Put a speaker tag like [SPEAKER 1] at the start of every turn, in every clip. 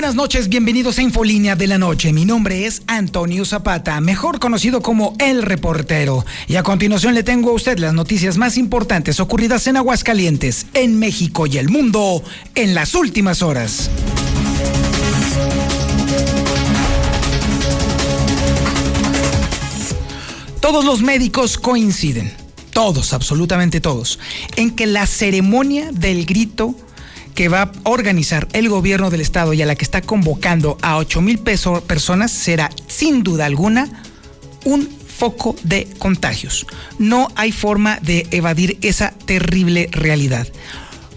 [SPEAKER 1] Buenas noches, bienvenidos a Infolínea de la Noche. Mi nombre es Antonio Zapata, mejor conocido como El Reportero. Y a continuación le tengo a usted las noticias más importantes ocurridas en Aguascalientes, en México y el mundo en las últimas horas. Todos los médicos coinciden, todos, absolutamente todos, en que la ceremonia del grito que va a organizar el gobierno del estado y a la que está convocando a 8 mil personas será sin duda alguna un foco de contagios. No hay forma de evadir esa terrible realidad.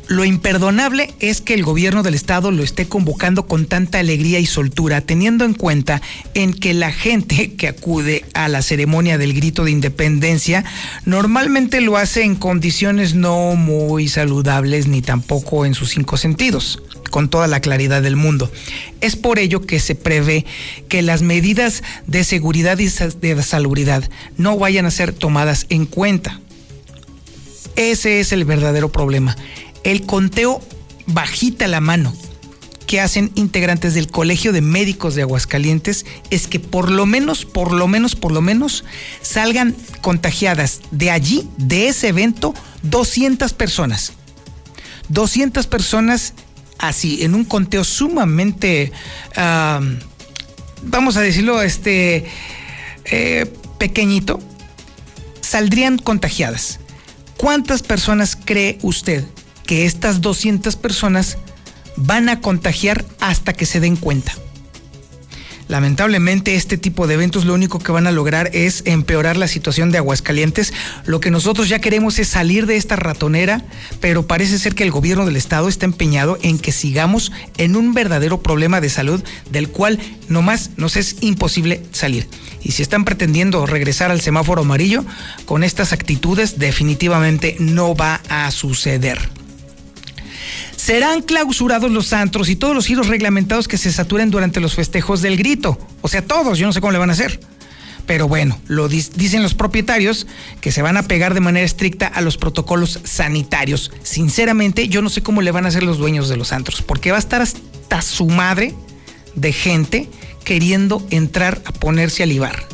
[SPEAKER 1] Lo imperdonable es que el gobierno del estado lo esté convocando con tanta alegría y soltura, teniendo en cuenta en que la gente que acude a la ceremonia del grito de independencia normalmente lo hace en condiciones no muy saludables ni tampoco en sus cinco sentidos con toda la claridad del mundo. Es por ello que se prevé que las medidas de seguridad y de salubridad no vayan a ser tomadas en cuenta. Ese es el verdadero problema el conteo bajita la mano que hacen integrantes del Colegio de Médicos de Aguascalientes es que por lo menos, por lo menos, por lo menos salgan contagiadas de allí, de ese evento, 200 personas. 200 personas así, en un conteo sumamente, vamos a decirlo, este, eh, pequeñito, saldrían contagiadas. ¿Cuántas personas cree usted estas 200 personas van a contagiar hasta que se den cuenta. Lamentablemente este tipo de eventos lo único que van a lograr es empeorar la situación de Aguascalientes. Lo que nosotros ya queremos es salir de esta ratonera, pero parece ser que el gobierno del estado está empeñado en que sigamos en un verdadero problema de salud del cual nomás nos es imposible salir. Y si están pretendiendo regresar al semáforo amarillo, con estas actitudes definitivamente no va a suceder serán clausurados los antros y todos los giros reglamentados que se saturen durante los festejos del grito. O sea, todos, yo no sé cómo le van a hacer. Pero bueno, lo dicen los propietarios que se van a pegar de manera estricta a los protocolos sanitarios. Sinceramente, yo no sé cómo le van a hacer los dueños de los antros, porque va a estar hasta su madre de gente queriendo entrar a ponerse a libar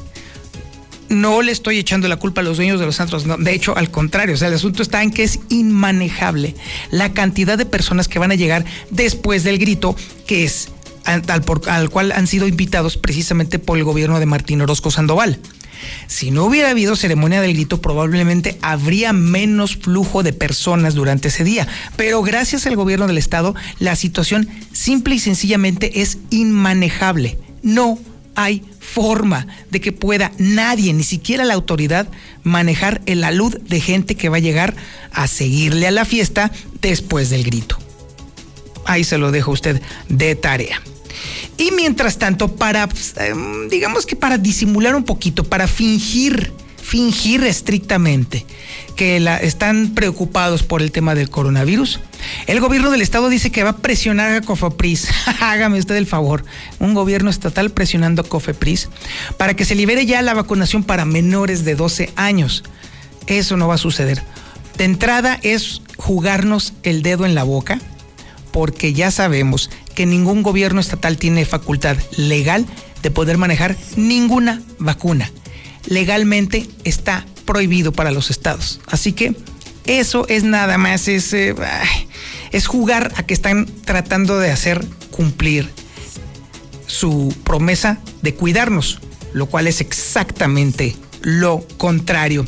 [SPEAKER 1] no le estoy echando la culpa a los dueños de los centros, de hecho, al contrario, o sea, el asunto está en que es inmanejable la cantidad de personas que van a llegar después del grito, que es al, al cual han sido invitados precisamente por el gobierno de Martín Orozco Sandoval. Si no hubiera habido ceremonia del grito, probablemente habría menos flujo de personas durante ese día. Pero gracias al gobierno del estado, la situación simple y sencillamente es inmanejable. No hay forma de que pueda nadie, ni siquiera la autoridad, manejar el alud de gente que va a llegar a seguirle a la fiesta después del grito. Ahí se lo dejo usted de tarea. Y mientras tanto, para, em, digamos que para disimular un poquito, para fingir fingir estrictamente que la, están preocupados por el tema del coronavirus. El gobierno del estado dice que va a presionar a Cofepris. Hágame usted el favor. Un gobierno estatal presionando a Cofepris para que se libere ya la vacunación para menores de 12 años. Eso no va a suceder. De entrada es jugarnos el dedo en la boca porque ya sabemos que ningún gobierno estatal tiene facultad legal de poder manejar ninguna vacuna legalmente está prohibido para los estados. Así que eso es nada más, es, eh, es jugar a que están tratando de hacer cumplir su promesa de cuidarnos, lo cual es exactamente lo contrario.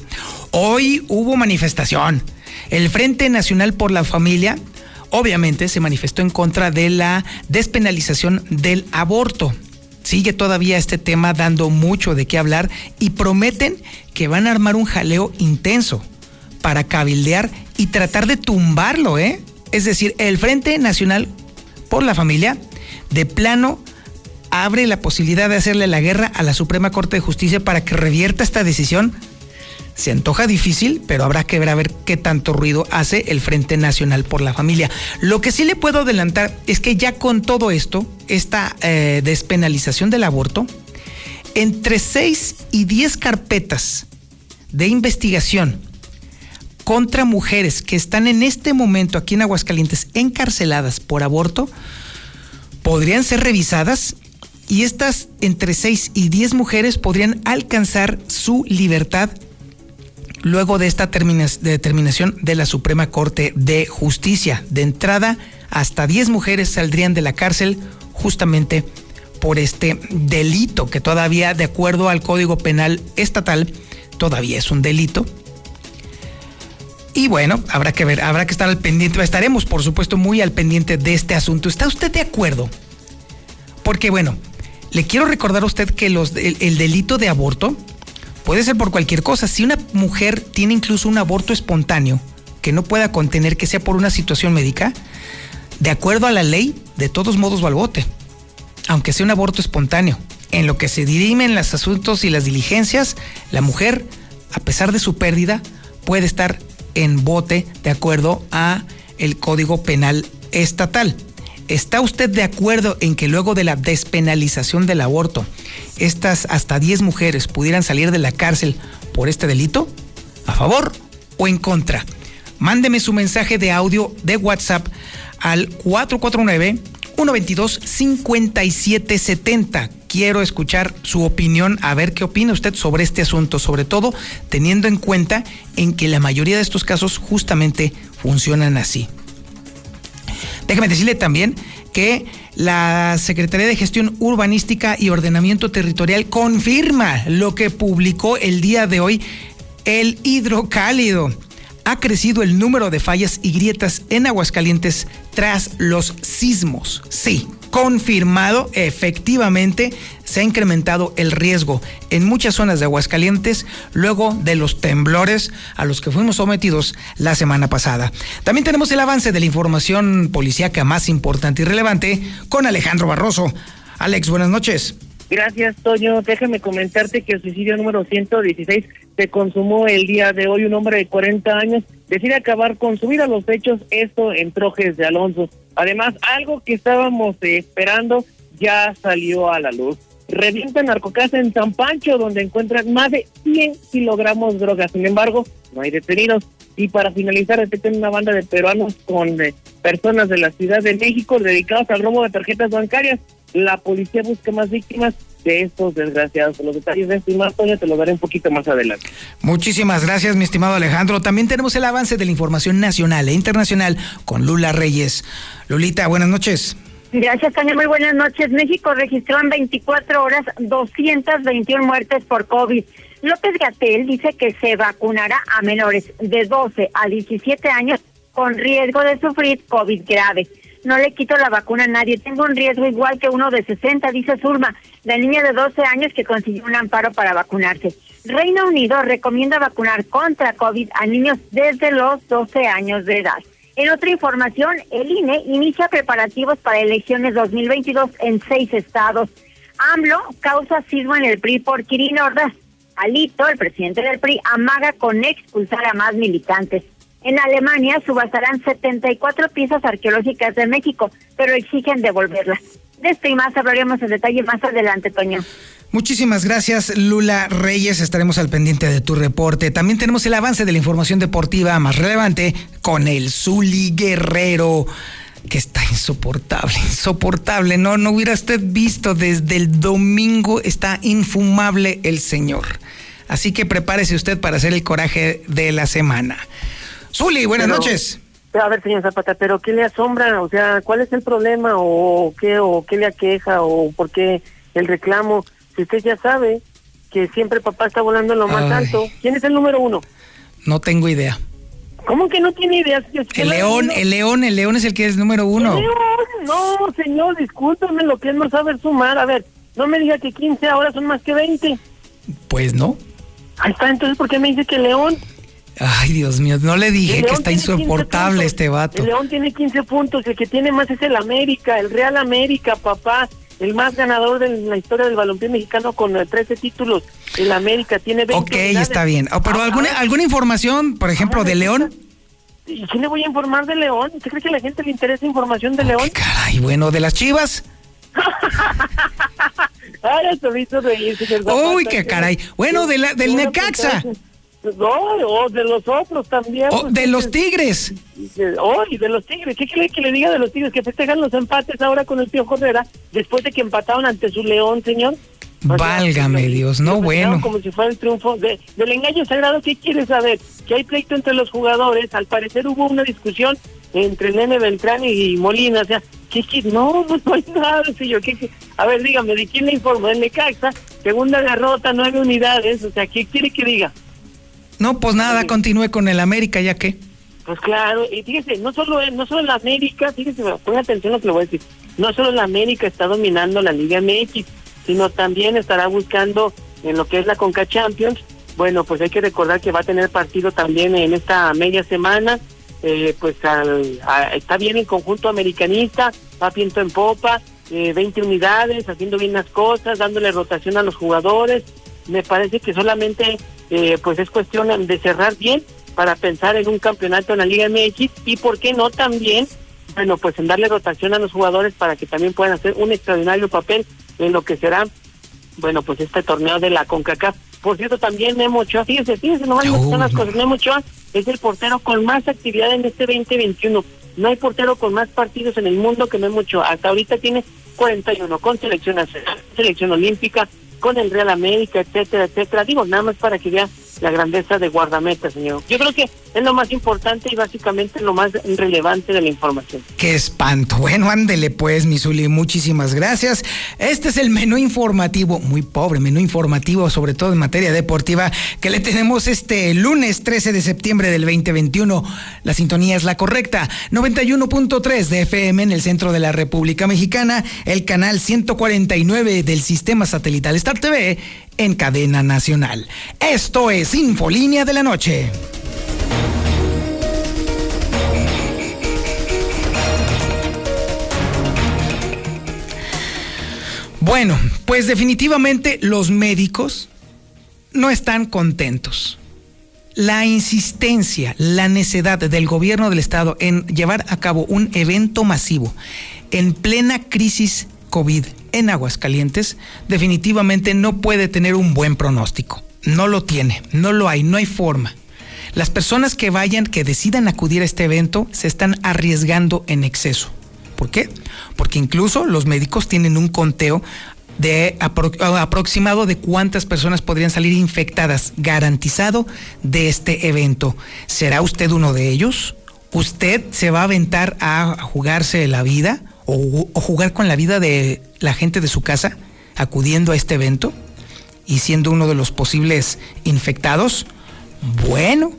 [SPEAKER 1] Hoy hubo manifestación. El Frente Nacional por la Familia obviamente se manifestó en contra de la despenalización del aborto sigue todavía este tema dando mucho de qué hablar y prometen que van a armar un jaleo intenso para cabildear y tratar de tumbarlo, ¿eh? Es decir, el Frente Nacional por la Familia, de plano, abre la posibilidad de hacerle la guerra a la Suprema Corte de Justicia para que revierta esta decisión. Se antoja difícil, pero habrá que ver a ver qué tanto ruido hace el Frente Nacional por la Familia. Lo que sí le puedo adelantar es que ya con todo esto, esta eh, despenalización del aborto, entre 6 y 10 carpetas de investigación contra mujeres que están en este momento aquí en Aguascalientes encarceladas por aborto podrían ser revisadas y estas entre 6 y 10 mujeres podrían alcanzar su libertad luego de esta determinación de la Suprema Corte de Justicia. De entrada, hasta 10 mujeres saldrían de la cárcel justamente por este delito que todavía, de acuerdo al Código Penal Estatal, todavía es un delito. Y bueno, habrá que ver, habrá que estar al pendiente, estaremos por supuesto muy al pendiente de este asunto. ¿Está usted de acuerdo? Porque bueno, le quiero recordar a usted que el, delito de aborto puede ser por cualquier cosa. Si una mujer tiene incluso un aborto espontáneo que no pueda contener que sea por una situación médica, de acuerdo a la ley, de todos modos va al bote, aunque sea un aborto espontáneo. En lo que se dirimen los asuntos y las diligencias, la mujer, a pesar de su pérdida, puede estar en bote de acuerdo a el Código Penal Estatal. ¿Está usted de acuerdo en que luego de la despenalización del aborto, estas hasta 10 mujeres pudieran salir de la cárcel por este delito? ¿A favor o en contra? Mándeme su mensaje de audio de WhatsApp al 449 122 5770 quiero escuchar su opinión, a ver qué opina usted sobre este asunto, sobre todo teniendo en cuenta en que la mayoría de estos casos justamente funcionan así. Déjeme decirle también que la Secretaría de Gestión Urbanística y Ordenamiento Territorial confirma lo que publicó el día de hoy el hidrocálido. Ha crecido el número de fallas y grietas en Aguascalientes tras los sismos. Sí, confirmado, efectivamente se ha incrementado el riesgo en muchas zonas de Aguascalientes luego de los temblores a los que fuimos sometidos la semana pasada. También tenemos el avance de la información policíaca más importante y relevante con Alejandro Barroso. Alex, buenas noches.
[SPEAKER 2] Gracias, Toño. Déjame comentarte que el suicidio número 116 se consumó el día de hoy. Un hombre de 40 años decide acabar con su vida. Los hechos, esto en Trojes de Alonso. Además, algo que estábamos esperando ya salió a la luz. Revienta narcocasa en San Pancho, donde encuentran más de 100 kilogramos de drogas. Sin embargo, no hay detenidos. Y para finalizar, detectan una banda de peruanos con eh, personas de la Ciudad de México dedicados al robo de tarjetas bancarias. La policía busca más víctimas de estos desgraciados. Los detalles de esto y más, te lo daré un poquito más adelante.
[SPEAKER 1] Muchísimas gracias, mi estimado Alejandro. También tenemos el avance de la información nacional e internacional con Lula Reyes. Lulita, buenas noches.
[SPEAKER 3] Gracias, Tania. Muy buenas noches. México registró en 24 horas 221 muertes por COVID. López Gatel dice que se vacunará a menores de 12 a 17 años con riesgo de sufrir COVID grave no le quito la vacuna a nadie. Tengo un riesgo igual que uno de 60, dice Surma, la niña de 12 años que consiguió un amparo para vacunarse. Reino Unido recomienda vacunar contra COVID a niños desde los 12 años de edad. En otra información, el INE inicia preparativos para elecciones 2022 en seis estados. AMLO causa sismo en el PRI por Kirin Ordaz. Alito, el presidente del PRI, amaga con expulsar a más militantes. En Alemania subastarán 74 piezas arqueológicas de México, pero exigen devolverlas. De esto y más hablaremos en detalle más adelante, Toño.
[SPEAKER 1] Muchísimas gracias, Lula Reyes. Estaremos al pendiente de tu reporte. También tenemos el avance de la información deportiva más relevante con el Zuli Guerrero, que está insoportable, insoportable. No, no hubiera usted visto desde el domingo, está infumable el señor. Así que prepárese usted para hacer el coraje de la semana. Zuli, buenas noches.
[SPEAKER 2] A ver, señor Zapata, pero ¿qué le asombra? O sea, ¿cuál es el problema o qué o qué le aqueja o por qué el reclamo? Si usted ya sabe que siempre papá está volando en lo más alto, ¿quién es el número uno?
[SPEAKER 1] No tengo idea.
[SPEAKER 2] ¿Cómo que no tiene idea?
[SPEAKER 1] el león, el león, el león es el que es número uno.
[SPEAKER 2] león? No, señor, discúlpeme lo que es no saber sumar. A ver, no me diga que 15 ahora son más que 20.
[SPEAKER 1] Pues no.
[SPEAKER 2] Ahí está, entonces, ¿por qué me dice que león?
[SPEAKER 1] Ay, Dios mío, no le dije que está insoportable este vato.
[SPEAKER 2] El León tiene 15 puntos, el que tiene más es el América, el Real América, papá.
[SPEAKER 4] El más ganador de la historia del balompié mexicano con 13 títulos. El América tiene 20
[SPEAKER 1] Ok, está bien. Oh, pero alguna, alguna información, por ejemplo, de León.
[SPEAKER 4] ¿Y qué le voy a informar de León? ¿Usted cree que a la gente le interesa información de León?
[SPEAKER 1] Caray, bueno, de las Chivas.
[SPEAKER 4] Ay, visto de
[SPEAKER 1] Uy, qué caray. Bueno, de la, del Necaxa.
[SPEAKER 4] No, o de los otros también.
[SPEAKER 1] O de los Tigres.
[SPEAKER 4] Oh, y de los Tigres. ¿Qué quiere que le diga de los Tigres? Que festejan los empates ahora con el Tío Correra después de que empataron ante su León, señor.
[SPEAKER 1] Válgame Dios, no bueno.
[SPEAKER 4] Como si fuera el triunfo de, del engaño sagrado. ¿Qué quiere saber? Que hay pleito entre los jugadores. Al parecer hubo una discusión entre Nene Beltrán y Molina. O sea, ¿qué, qué? No, no hay nada, señor. ¿Qué, A ver, dígame, ¿de quién le informo? En Necaxa, segunda derrota, nueve unidades. O sea, ¿qué quiere que diga?
[SPEAKER 1] No, pues nada, continúe con el América, ya que.
[SPEAKER 4] Pues claro, y fíjese, no solo no solo la América, fíjese, ponga atención a lo que le voy a decir, no solo la América está dominando la Liga MX, sino también estará buscando en lo que es la Conca Champions. Bueno, pues hay que recordar que va a tener partido también en esta media semana. Eh, pues está bien en conjunto americanista, va viento en popa, eh, 20 unidades, haciendo bien las cosas, dándole rotación a los jugadores. Me parece que solamente eh, pues es cuestión de cerrar bien para pensar en un campeonato en la Liga MX y por qué no también, bueno, pues en darle rotación a los jugadores para que también puedan hacer un extraordinario papel en lo que será, bueno, pues este torneo de la CONCACAF. Por cierto, también Memo Ochoa, fíjense, fíjense nomás son las cosas, Memo Ochoa es el portero con más actividad en este 2021. No hay portero con más partidos en el mundo que Memo Ochoa. Hasta ahorita tiene 41 con selección nacional, selección olímpica, con el Real América, etcétera, etcétera. Digo, nada más para que vea la grandeza de guardameta, señor. Yo creo que es lo más importante y básicamente lo más relevante de la información.
[SPEAKER 1] Qué espanto. Bueno, ándele pues, Misuli, muchísimas gracias. Este es el menú informativo, muy pobre menú informativo, sobre todo en materia deportiva, que le tenemos este lunes 13 de septiembre del 2021. La sintonía es la correcta, 91.3 de FM en el centro de la República Mexicana, el canal 149 del sistema satelital TV en cadena nacional. Esto es Infolínea de la Noche. Bueno, pues definitivamente los médicos no están contentos. La insistencia, la necedad del gobierno del estado en llevar a cabo un evento masivo en plena crisis COVID en Aguascalientes definitivamente no puede tener un buen pronóstico. No lo tiene, no lo hay, no hay forma. Las personas que vayan, que decidan acudir a este evento, se están arriesgando en exceso. ¿Por qué? Porque incluso los médicos tienen un conteo de aproximado de cuántas personas podrían salir infectadas, garantizado de este evento. ¿Será usted uno de ellos? ¿Usted se va a aventar a jugarse la vida? O, jugar con la vida de la gente de su casa acudiendo a este evento y siendo uno de los posibles infectados? Bueno,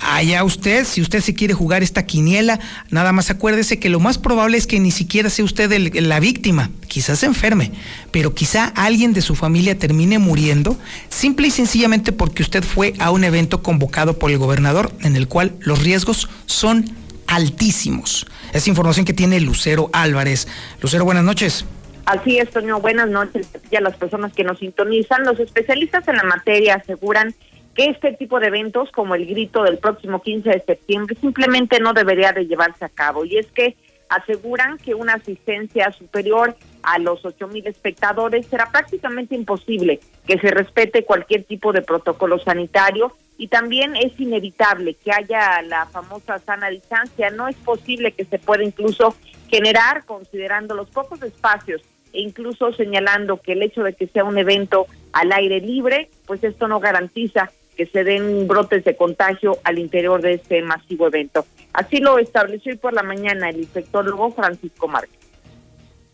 [SPEAKER 1] allá usted, si usted se quiere jugar esta quiniela, nada más acuérdese que lo más probable es que ni siquiera sea usted la víctima, quizás se enferme, pero quizá alguien de su familia termine muriendo, simple y sencillamente porque usted fue a un evento convocado por el gobernador en el cual los riesgos son altísimos. Es información que tiene Lucero Álvarez. Lucero, buenas noches.
[SPEAKER 5] Así es, Toño. Buenas noches a las personas que nos sintonizan. Los especialistas en la materia aseguran que este tipo de eventos, como el grito del próximo 15 de septiembre, simplemente no debería de llevarse a cabo. Y es que aseguran que una asistencia superior a los ocho mil espectadores será prácticamente imposible que se respete cualquier tipo de protocolo sanitario y también es inevitable que haya la famosa sana distancia. No es posible que se pueda incluso generar, considerando los pocos espacios e incluso señalando que el hecho de que sea un evento al aire libre, pues esto no garantiza que se den brotes de contagio al interior de este masivo evento. Así lo estableció hoy por la mañana el infectólogo Francisco Márquez.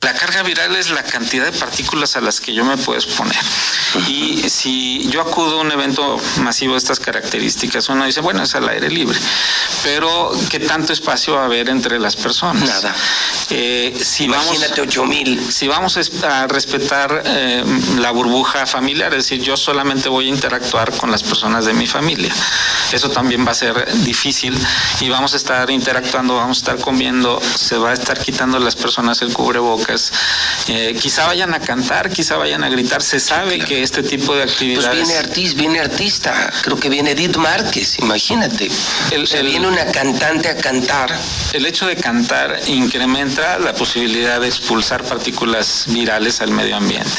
[SPEAKER 6] La carga viral es la cantidad de partículas a las que yo me puedo exponer. Y si yo acudo a un evento masivo de estas características, uno dice, bueno, es al aire libre. Pero, ¿qué tanto espacio va a haber entre las personas?
[SPEAKER 7] Nada.
[SPEAKER 6] Eh, si
[SPEAKER 7] Imagínate
[SPEAKER 6] vamos,
[SPEAKER 7] 8 mil.
[SPEAKER 6] Si vamos a respetar eh, la burbuja familiar, es decir, yo solamente voy a interactuar con las personas de mi familia. Eso también va a ser difícil y vamos a estar interactuando, vamos a estar comiendo, se va a estar quitando las personas el cubreboca eh, quizá vayan a cantar, quizá vayan a gritar, se sabe que este tipo de actividades...
[SPEAKER 7] Pues viene artista, viene artista, creo que viene Edith Márquez, imagínate. El, viene una cantante a cantar.
[SPEAKER 6] El hecho de cantar incrementa la posibilidad de expulsar partículas virales al medio ambiente.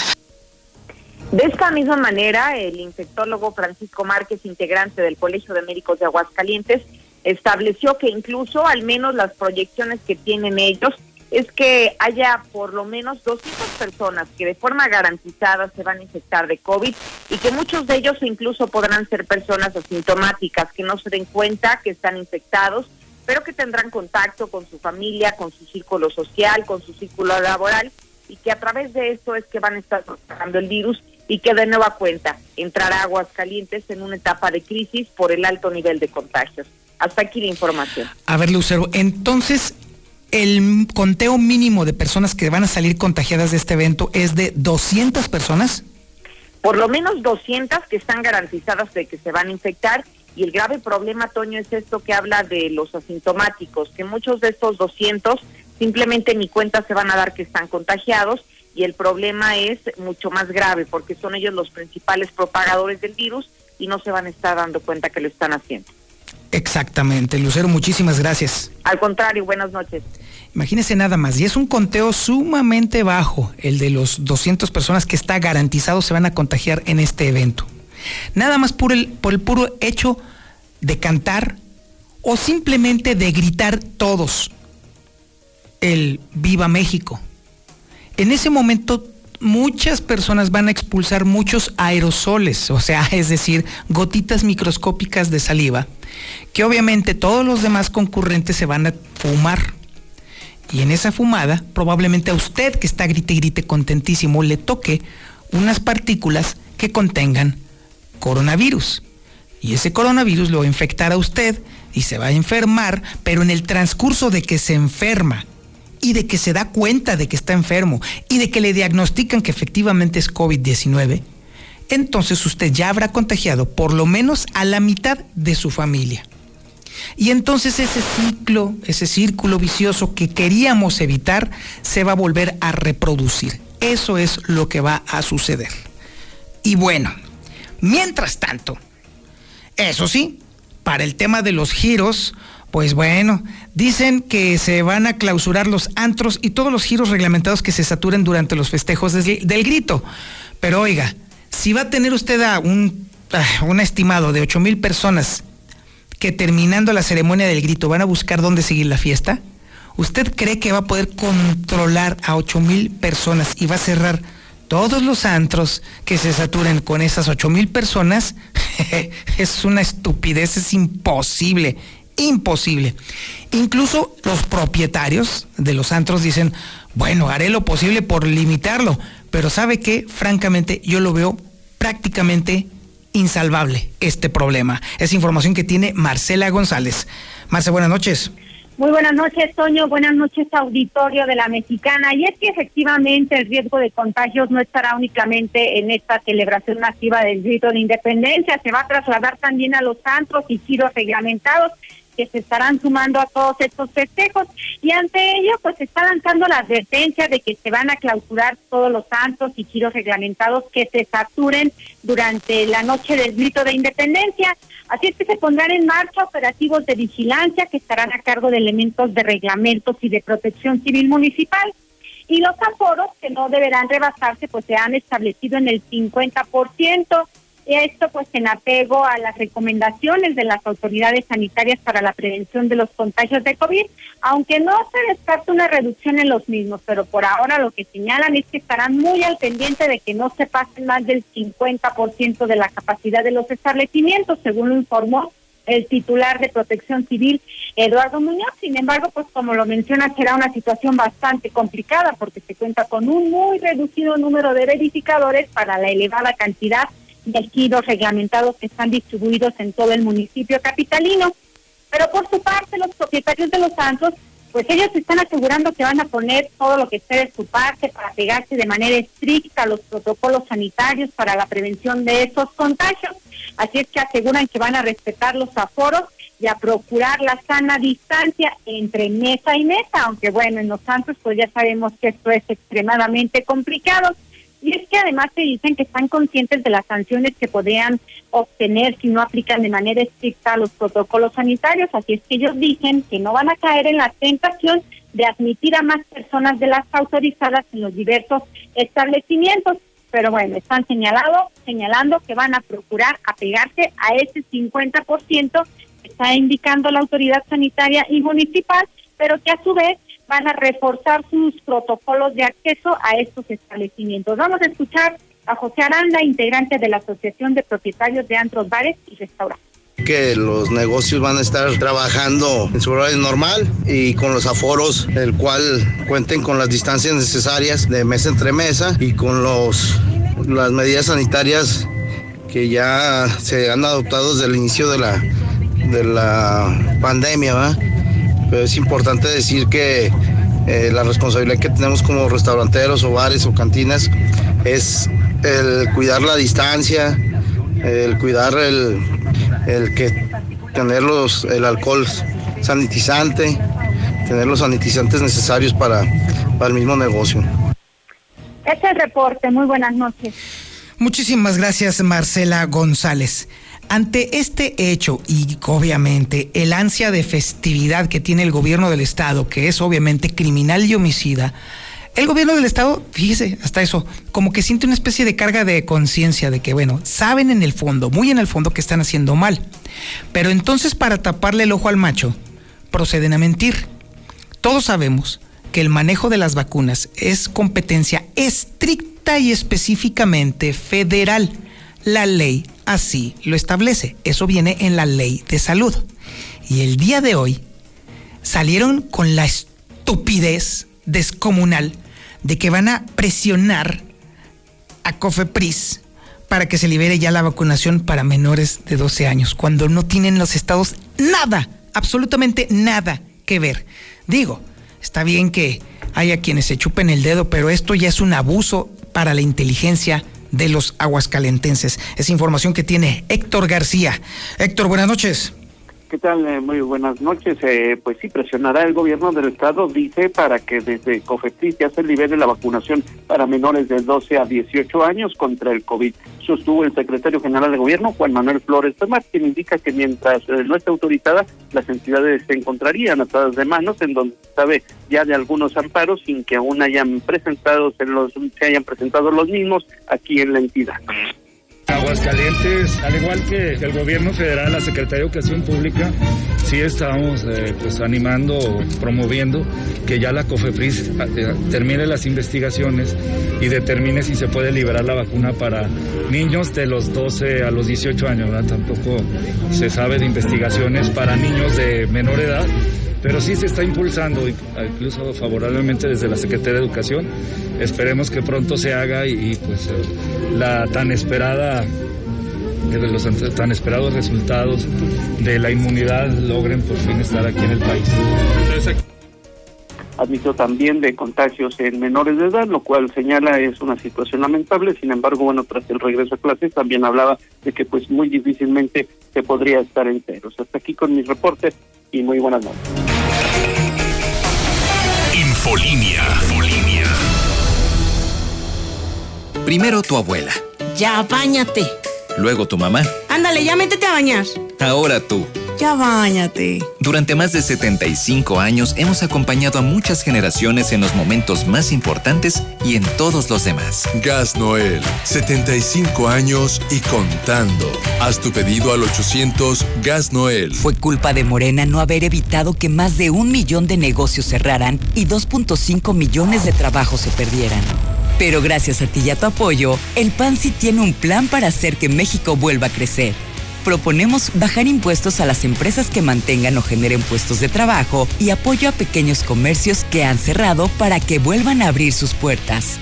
[SPEAKER 5] De esta misma manera, el infectólogo Francisco Márquez, integrante del Colegio de Médicos de Aguascalientes, estableció que incluso al menos las proyecciones que tienen ellos es que haya por lo menos 200 personas que de forma garantizada se van a infectar de COVID y que muchos de ellos incluso podrán ser personas asintomáticas que no se den cuenta que están infectados, pero que tendrán contacto con su familia, con su círculo social, con su círculo laboral y que a través de esto es que van a estar tratando el virus y que de nueva cuenta entrará aguas calientes en una etapa de crisis por el alto nivel de contagios. Hasta aquí la información.
[SPEAKER 1] A ver, Lucero, entonces el conteo mínimo de personas que van a salir contagiadas de este evento es de 200 personas.
[SPEAKER 5] Por lo menos 200 que están garantizadas de que se van a infectar y el grave problema, Toño, es esto que habla de los asintomáticos, que muchos de estos 200 simplemente ni cuenta se van a dar que están contagiados y el problema es mucho más grave porque son ellos los principales propagadores del virus y no se van a estar dando cuenta que lo están haciendo.
[SPEAKER 1] Exactamente, Lucero, muchísimas gracias.
[SPEAKER 5] Al contrario, buenas noches.
[SPEAKER 1] Imagínese nada más, y es un conteo sumamente bajo, el de los 200 personas que está garantizado se van a contagiar en este evento. Nada más por el, por el puro hecho de cantar o simplemente de gritar todos el Viva México. En ese momento muchas personas van a expulsar muchos aerosoles, o sea, es decir, gotitas microscópicas de saliva, que obviamente todos los demás concurrentes se van a fumar. Y en esa fumada, probablemente a usted que está grite y grite contentísimo, le toque unas partículas que contengan coronavirus. Y ese coronavirus lo va a infectar a usted y se va a enfermar, pero en el transcurso de que se enferma y de que se da cuenta de que está enfermo y de que le diagnostican que efectivamente es COVID-19, entonces usted ya habrá contagiado por lo menos a la mitad de su familia. Y entonces ese ciclo, ese círculo vicioso que queríamos evitar, se va a volver a reproducir. Eso es lo que va a suceder. Y bueno, mientras tanto, eso sí, para el tema de los giros, pues bueno, dicen que se van a clausurar los antros y todos los giros reglamentados que se saturen durante los festejos del grito. Pero oiga, si va a tener usted a un, un estimado de 8 mil personas que terminando la ceremonia del grito van a buscar dónde seguir la fiesta, ¿usted cree que va a poder controlar a 8 mil personas y va a cerrar todos los antros que se saturen con esas 8 mil personas? es una estupidez, es imposible imposible. Incluso los propietarios de los antros dicen, bueno, haré lo posible por limitarlo, pero sabe que, francamente, yo lo veo prácticamente insalvable este problema. Es información que tiene Marcela González. Marce, buenas noches.
[SPEAKER 8] Muy buenas noches, Toño. Buenas noches, auditorio de la Mexicana. Y es que efectivamente el riesgo de contagios no estará únicamente en esta celebración masiva del grito de independencia, se va a trasladar también a los antros y giros reglamentados que se estarán sumando a todos estos festejos y ante ello pues se está lanzando la advertencia de que se van a clausurar todos los santos y giros reglamentados que se saturen durante la noche del grito de independencia. Así es que se pondrán en marcha operativos de vigilancia que estarán a cargo de elementos de reglamentos y de protección civil municipal. Y los aforos que no deberán rebasarse pues se han establecido en el 50%. Esto pues en apego a las recomendaciones de las autoridades sanitarias para la prevención de los contagios de COVID, aunque no se descarta una reducción en los mismos, pero por ahora lo que señalan es que estarán muy al pendiente de que no se pasen más del 50% de la capacidad de los establecimientos, según lo informó el titular de Protección Civil, Eduardo Muñoz. Sin embargo, pues como lo menciona, será una situación bastante complicada porque se cuenta con un muy reducido número de verificadores para la elevada cantidad giros reglamentados que están distribuidos en todo el municipio capitalino. Pero por su parte, los propietarios de los santos, pues ellos están asegurando que van a poner todo lo que esté de su parte para pegarse de manera estricta a los protocolos sanitarios para la prevención de esos contagios. Así es que aseguran que van a respetar los aforos y a procurar la sana distancia entre mesa y mesa, aunque bueno, en los santos pues ya sabemos que esto es extremadamente complicado. Y es que además se dicen que están conscientes de las sanciones que podrían obtener si no aplican de manera estricta los protocolos sanitarios, así es que ellos dicen que no van a caer en la tentación de admitir a más personas de las autorizadas en los diversos establecimientos. Pero bueno, están señalado, señalando que van a procurar apegarse a ese 50% que está indicando la autoridad sanitaria y municipal, pero que a su vez van a reforzar sus protocolos de acceso a estos establecimientos. Vamos a escuchar a José Aranda, integrante de la Asociación de Propietarios de Antros, Bares y Restaurantes
[SPEAKER 9] que los negocios van a estar trabajando en su horario normal y con los aforos, el cual cuenten con las distancias necesarias de mesa entre mesa y con los las medidas sanitarias que ya se han adoptado desde el inicio de la de la pandemia, ¿va? Pero es importante decir que eh, la responsabilidad que tenemos como restauranteros o bares o cantinas es el cuidar la distancia, el cuidar el, el que tener el alcohol sanitizante, tener los sanitizantes necesarios para, para el mismo negocio.
[SPEAKER 8] Este es el reporte, muy buenas noches.
[SPEAKER 1] Muchísimas gracias Marcela González. Ante este hecho y obviamente el ansia de festividad que tiene el gobierno del estado, que es obviamente criminal y homicida, el gobierno del estado, fíjese, hasta eso, como que siente una especie de carga de conciencia de que, bueno, saben en el fondo, muy en el fondo, que están haciendo mal. Pero entonces para taparle el ojo al macho, proceden a mentir. Todos sabemos que el manejo de las vacunas es competencia estricta y específicamente federal. La ley así lo establece. Eso viene en la ley de salud. Y el día de hoy salieron con la estupidez descomunal de que van a presionar a Cofepris para que se libere ya la vacunación para menores de 12 años, cuando no tienen los estados nada, absolutamente nada que ver. Digo, está bien que haya quienes se chupen el dedo, pero esto ya es un abuso para la inteligencia de los aguascalentenses. Es información que tiene Héctor García. Héctor, buenas noches.
[SPEAKER 10] ¿Qué tal? Eh, muy buenas noches. Eh, pues sí, presionará el gobierno del estado, dice, para que desde COFEPRIS ya se libere la vacunación para menores de 12 a 18 años contra el COVID. Sostuvo el secretario general de gobierno, Juan Manuel Flores Tomás, quien indica que mientras eh, no esté autorizada, las entidades se encontrarían atadas de manos, en donde sabe ya de algunos amparos sin que aún hayan presentado, los, se hayan presentado los mismos aquí en la entidad.
[SPEAKER 11] Aguascalientes, al igual que el gobierno federal, la Secretaría de Educación Pública, sí estamos eh, pues animando, promoviendo que ya la COFEPRIS eh, termine las investigaciones y determine si se puede liberar la vacuna para niños de los 12 a los 18 años. Tampoco se sabe de investigaciones para niños de menor edad pero sí se está impulsando, incluso favorablemente desde la Secretaría de Educación. Esperemos que pronto se haga y, pues eh, la tan esperada eh, los tan esperados resultados de la inmunidad logren por fin estar aquí en el país.
[SPEAKER 10] Admitió también de contagios en menores de edad, lo cual señala es una situación lamentable. Sin embargo, bueno, tras el regreso a clases también hablaba de que pues muy difícilmente se podría estar en ceros. Hasta aquí con mis reportes y muy buenas noches.
[SPEAKER 12] Infolinia. Infolinia.
[SPEAKER 13] Primero tu abuela.
[SPEAKER 14] Ya, bañate.
[SPEAKER 13] Luego tu mamá.
[SPEAKER 14] Ándale, ya métete a bañar.
[SPEAKER 13] Ahora tú.
[SPEAKER 14] Ya bañate.
[SPEAKER 13] Durante más de 75 años hemos acompañado a muchas generaciones en los momentos más importantes y en todos los demás.
[SPEAKER 15] Gas Noel, 75 años y contando. Haz tu pedido al 800 Gas Noel.
[SPEAKER 16] Fue culpa de Morena no haber evitado que más de un millón de negocios cerraran y 2.5 millones de trabajos se perdieran. Pero gracias a ti y a tu apoyo, el PAN sí tiene un plan para hacer que México vuelva a crecer proponemos bajar impuestos a las empresas que mantengan o generen puestos de trabajo y apoyo a pequeños comercios que han cerrado para que vuelvan a abrir sus puertas.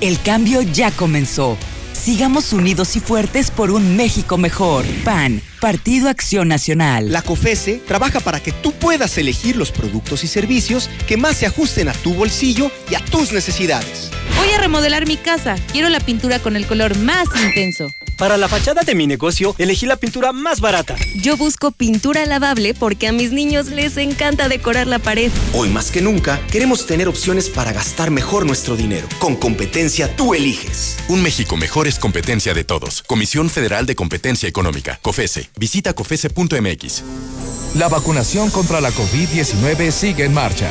[SPEAKER 16] El cambio ya comenzó. Sigamos unidos y fuertes por un México mejor. PAN, Partido Acción Nacional.
[SPEAKER 17] La COFESE trabaja para que tú puedas elegir los productos y servicios que más se ajusten a tu bolsillo y a tus necesidades.
[SPEAKER 18] Voy a remodelar mi casa. Quiero la pintura con el color más intenso.
[SPEAKER 19] Para la fachada de mi negocio, elegí la pintura más barata.
[SPEAKER 18] Yo busco pintura lavable porque a mis niños les encanta decorar la pared.
[SPEAKER 20] Hoy más que nunca, queremos tener opciones para gastar mejor nuestro dinero. Con competencia tú eliges.
[SPEAKER 21] Un México mejor es competencia de todos. Comisión Federal de Competencia Económica, COFESE. Visita COFESE.mx.
[SPEAKER 15] La vacunación contra la COVID-19 sigue en marcha.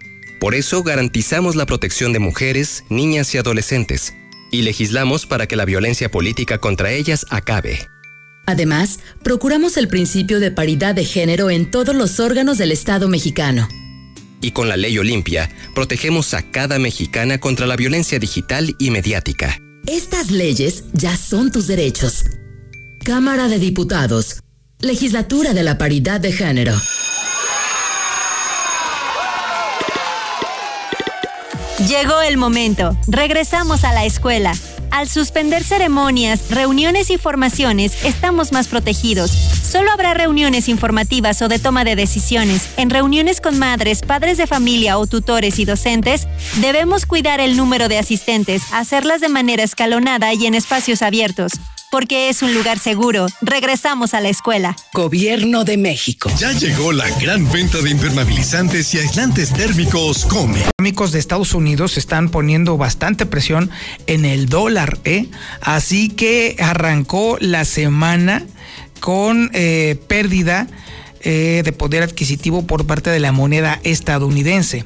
[SPEAKER 22] por eso garantizamos la protección de mujeres, niñas y adolescentes, y legislamos para que la violencia política contra ellas acabe.
[SPEAKER 23] Además, procuramos el principio de paridad de género en todos los órganos del Estado mexicano.
[SPEAKER 22] Y con la ley Olimpia, protegemos a cada mexicana contra la violencia digital y mediática.
[SPEAKER 23] Estas leyes ya son tus derechos. Cámara de Diputados. Legislatura de la Paridad de Género.
[SPEAKER 24] Llegó el momento. Regresamos a la escuela. Al suspender ceremonias, reuniones y formaciones, estamos más protegidos. Solo habrá reuniones informativas o de toma de decisiones. En reuniones con madres, padres de familia o tutores y docentes, debemos cuidar el número de asistentes, hacerlas de manera escalonada y en espacios abiertos porque es un lugar seguro. Regresamos a la escuela.
[SPEAKER 23] Gobierno de México.
[SPEAKER 21] Ya llegó la gran venta de impermeabilizantes y aislantes térmicos Come.
[SPEAKER 1] Económicos de Estados Unidos están poniendo bastante presión en el dólar, ¿eh? Así que arrancó la semana con eh, pérdida eh, de poder adquisitivo por parte de la moneda estadounidense.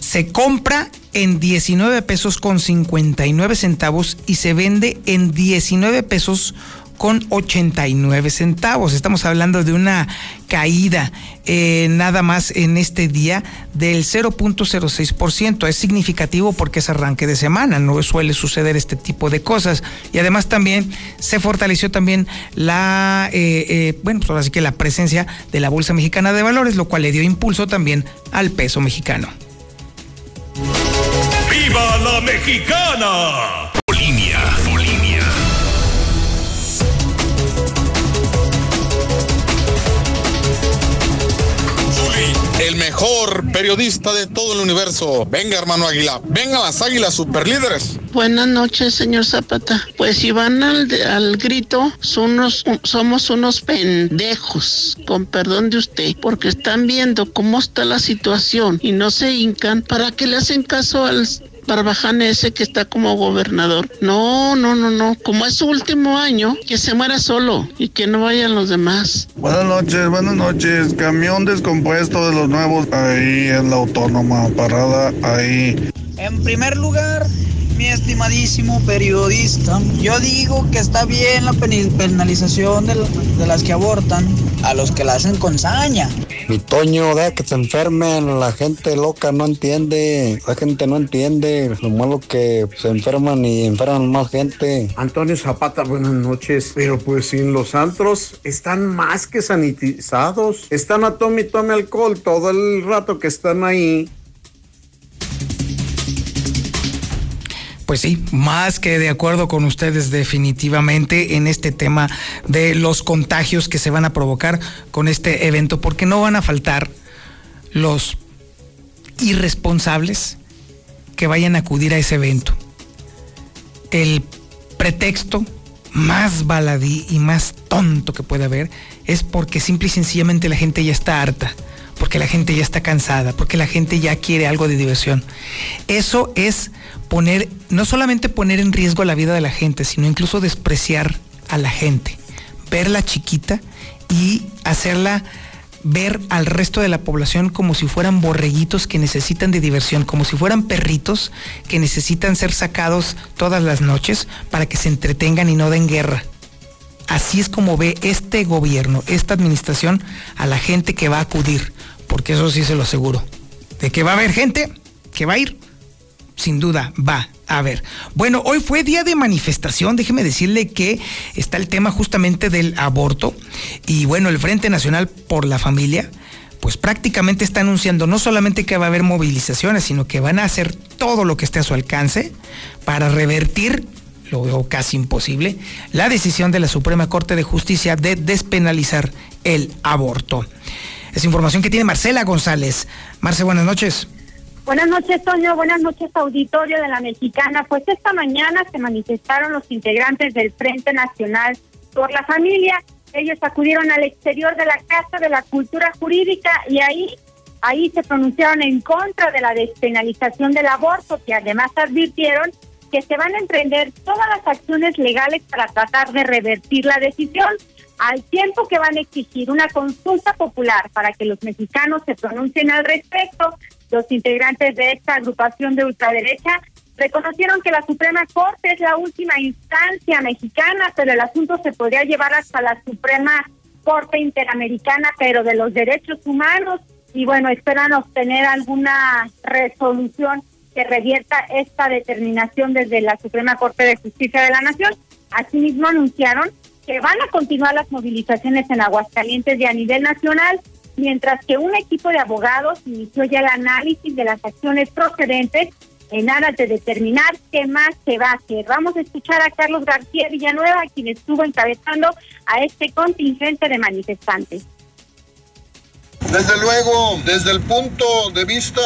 [SPEAKER 1] Se compra en 19 pesos con 59 centavos y se vende en 19 pesos con 89 centavos. Estamos hablando de una caída eh, nada más en este día del 0.06%. Es significativo porque es arranque de semana, no suele suceder este tipo de cosas. Y además también se fortaleció también la, eh, eh, bueno, pues que la presencia de la Bolsa Mexicana de Valores, lo cual le dio impulso también al peso mexicano.
[SPEAKER 21] ¡Viva la mexicana! Polinia, Polinia.
[SPEAKER 25] El mejor periodista de todo el universo. Venga, hermano Águila. Venga las águilas superlíderes.
[SPEAKER 26] Buenas noches, señor Zapata. Pues si van al, al grito, son unos, somos unos pendejos, con perdón de usted, porque están viendo cómo está la situación y no se hincan. ¿Para que le hacen caso al Barbajane ese que está como gobernador. No, no, no, no. Como es su último año, que se muera solo y que no vayan los demás.
[SPEAKER 27] Buenas noches, buenas noches. Camión descompuesto de los nuevos ahí en la autónoma, parada ahí.
[SPEAKER 28] En primer lugar, mi estimadísimo periodista, yo digo que está bien la penalización de, de, las que abortan a los que la hacen con saña.
[SPEAKER 29] Mi Toño, deja que se enfermen, la gente loca no entiende, la gente no entiende, lo malo que se enferman y enferman más gente.
[SPEAKER 30] Antonio Zapata, buenas noches, pero pues sin los antros están más que sanitizados, están a tome y tome alcohol todo el rato que están ahí.
[SPEAKER 1] Pues sí, más que de acuerdo con ustedes definitivamente en este tema de los contagios que se van a provocar con este evento, porque no van a faltar los irresponsables que vayan a acudir a ese evento. El pretexto más baladí y más tonto que puede haber es porque simple y sencillamente la gente ya está harta, porque la gente ya está cansada, porque la gente ya quiere algo de diversión. Eso es poner, no solamente poner en riesgo la vida de la gente, sino incluso despreciar a la gente, verla chiquita y hacerla ver al resto de la población como si fueran borreguitos que necesitan de diversión, como si fueran perritos que necesitan ser sacados todas las noches para que se entretengan y no den guerra. Así es como ve este gobierno, esta administración, a la gente que va a acudir, porque eso sí se lo aseguro. De que va a haber gente que va a ir, sin duda va A ver, bueno, hoy fue día de manifestación, déjeme decirle que está el tema justamente del aborto y bueno, el Frente Nacional por la Familia pues prácticamente está anunciando no solamente que va a haber movilizaciones, sino que van a hacer todo lo que esté a su alcance para revertir, lo veo casi imposible, la decisión de la Suprema Corte de Justicia de despenalizar el aborto. Es información que tiene Marcela González. Marce, buenas noches.
[SPEAKER 8] Buenas noches, Toño. Buenas noches, auditorio de la Mexicana. Pues esta mañana se manifestaron los integrantes del Frente Nacional por la Familia. Ellos acudieron al exterior de la Casa de la Cultura Jurídica y ahí, ahí se pronunciaron en contra de la despenalización del aborto, que además advirtieron que se van a emprender todas las acciones legales para tratar de revertir la decisión, al tiempo que van a exigir una consulta popular para que los mexicanos se pronuncien al respecto los integrantes de esta agrupación de ultraderecha reconocieron que la Suprema Corte es la última instancia mexicana, pero el asunto se podría llevar hasta la Suprema Corte Interamericana, pero de los derechos humanos. Y bueno, esperan obtener alguna resolución que revierta esta determinación desde la Suprema Corte de Justicia de la Nación. Asimismo, anunciaron que van a continuar las movilizaciones en Aguascalientes y a nivel nacional mientras que un equipo de abogados inició ya el análisis de las acciones procedentes en aras de determinar qué más se va a hacer. Vamos a escuchar a Carlos García Villanueva, quien estuvo encabezando a este contingente de manifestantes.
[SPEAKER 27] Desde luego, desde el punto de vista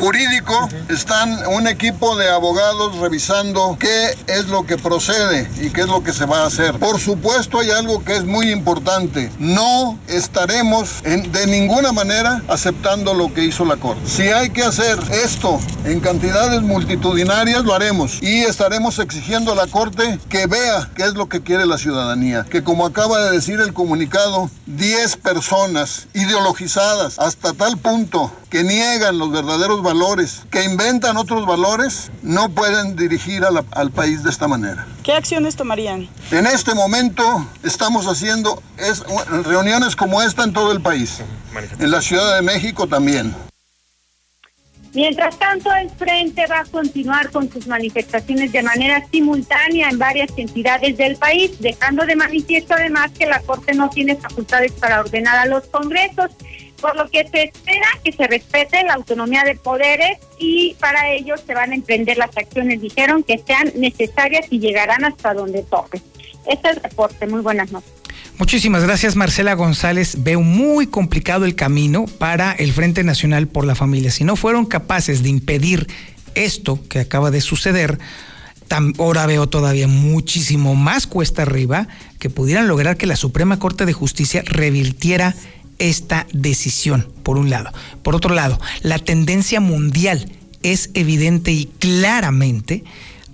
[SPEAKER 27] jurídico, están un equipo de abogados revisando qué es lo que procede y qué es lo que se va a hacer. Por supuesto, hay algo que es muy importante. No estaremos de ninguna manera aceptando lo que hizo la Corte. Si hay que hacer esto en cantidades multitudinarias, lo haremos. Y estaremos exigiendo a la Corte que vea qué es lo que quiere la ciudadanía. Que como acaba de decir el comunicado, 10 personas ideologizadas hasta tal punto que niegan los verdaderos valores, que inventan otros valores, no pueden dirigir al país de esta manera.
[SPEAKER 18] ¿Qué acciones tomarían?
[SPEAKER 27] En este momento estamos haciendo reuniones como esta en todo el país, en la Ciudad de México también.
[SPEAKER 8] Mientras tanto, el Frente va a continuar con sus manifestaciones de manera simultánea en varias entidades del país, dejando de manifiesto además que la Corte no tiene facultades para ordenar a los congresos por lo que se espera que se respete la autonomía de poderes y para ello se van a emprender las acciones, dijeron, que sean necesarias y llegarán hasta donde toque. Este es el reporte. Muy buenas noches.
[SPEAKER 1] Muchísimas gracias, Marcela González. Veo muy complicado el camino para el Frente Nacional por la Familia. Si no fueron capaces de impedir esto que acaba de suceder, ahora veo todavía muchísimo más cuesta arriba que pudieran lograr que la Suprema Corte de Justicia revirtiera esta decisión, por un lado. Por otro lado, la tendencia mundial es evidente y claramente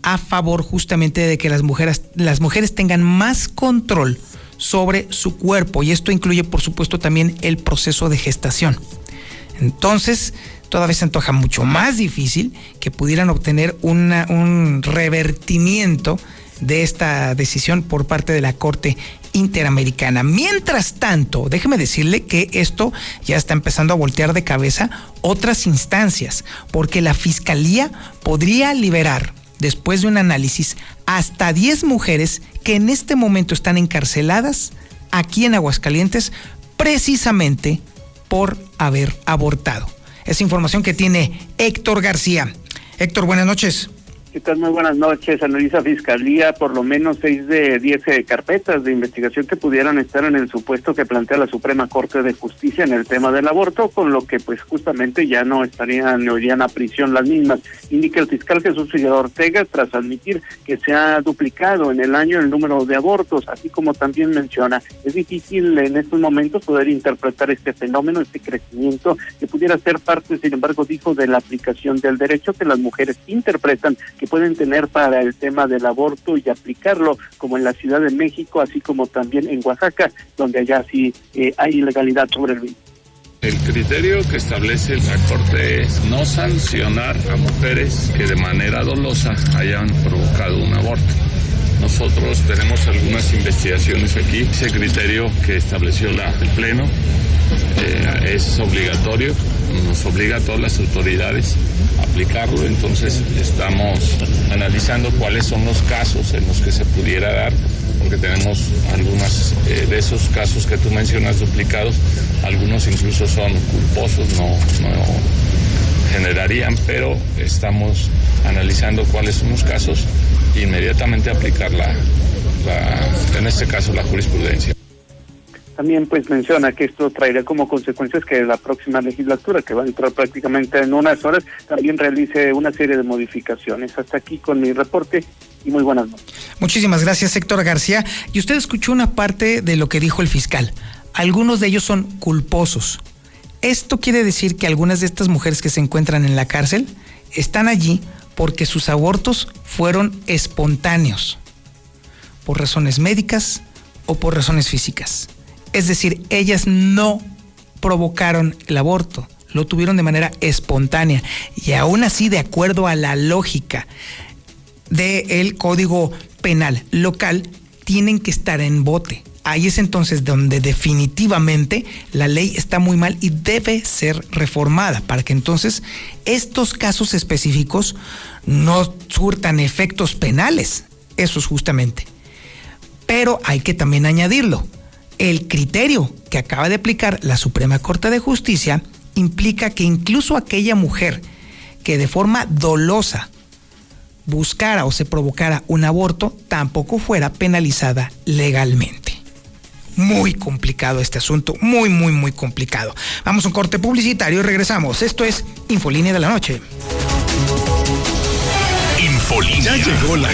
[SPEAKER 1] a favor justamente de que las mujeres, las mujeres tengan más control sobre su cuerpo y esto incluye por supuesto también el proceso de gestación. Entonces, todavía se antoja mucho más difícil que pudieran obtener un revertimiento de esta decisión por parte de la Corte Interamericana. Mientras tanto, déjeme decirle que esto ya está empezando a voltear de cabeza otras instancias, porque la Fiscalía podría liberar, después de un análisis, hasta 10 mujeres que en este momento están encarceladas aquí en Aguascalientes precisamente por haber abortado. Es información que tiene Héctor García. Héctor, buenas noches.
[SPEAKER 10] ¿Qué? Muy buenas noches. Analiza Fiscalía por lo menos seis de diez eh, carpetas de investigación que pudieran estar en el supuesto que plantea la Suprema Corte de Justicia en el tema del aborto, con lo que pues justamente ya no estarían, no irían a prisión las mismas. Indica el fiscal Jesús Figueroa Ortega tras admitir que se ha duplicado en el año el número de abortos, así como también menciona, es difícil en estos momentos poder interpretar este fenómeno, este crecimiento, que pudiera ser parte, sin embargo, dijo, de la aplicación del derecho que las mujeres interpretan pueden tener para el tema del aborto y aplicarlo, como en la Ciudad de México, así como también en Oaxaca, donde allá sí eh, hay ilegalidad sobre el mismo.
[SPEAKER 31] El criterio que establece la Corte es no sancionar a mujeres que de manera dolosa hayan provocado un aborto. Nosotros tenemos algunas investigaciones aquí. Ese criterio que estableció el Pleno eh, es obligatorio nos obliga a todas las autoridades a aplicarlo, entonces estamos analizando cuáles son los casos en los que se pudiera dar, porque tenemos algunos eh, de esos casos que tú mencionas duplicados, algunos incluso son culposos, no, no generarían, pero estamos analizando cuáles son los casos e inmediatamente aplicar la, la, en este caso la jurisprudencia.
[SPEAKER 10] También pues menciona que esto traerá como consecuencias que la próxima legislatura, que va a entrar prácticamente en unas horas, también realice una serie de modificaciones. Hasta aquí con mi reporte y muy buenas noches.
[SPEAKER 1] Muchísimas gracias, Héctor García. Y usted escuchó una parte de lo que dijo el fiscal. Algunos de ellos son culposos. Esto quiere decir que algunas de estas mujeres que se encuentran en la cárcel están allí porque sus abortos fueron espontáneos, por razones médicas o por razones físicas. Es decir, ellas no provocaron el aborto, lo tuvieron de manera espontánea y aún así de acuerdo a la lógica del código penal local, tienen que estar en bote. Ahí es entonces donde definitivamente la ley está muy mal y debe ser reformada para que entonces estos casos específicos no surtan efectos penales. Eso es justamente. Pero hay que también añadirlo el criterio que acaba de aplicar la Suprema Corte de Justicia implica que incluso aquella mujer que de forma dolosa buscara o se provocara un aborto tampoco fuera penalizada legalmente. Muy complicado este asunto, muy, muy, muy complicado. Vamos a un corte publicitario y regresamos. Esto es Infolínea de la Noche.
[SPEAKER 21] Infolínea. Ya llegó la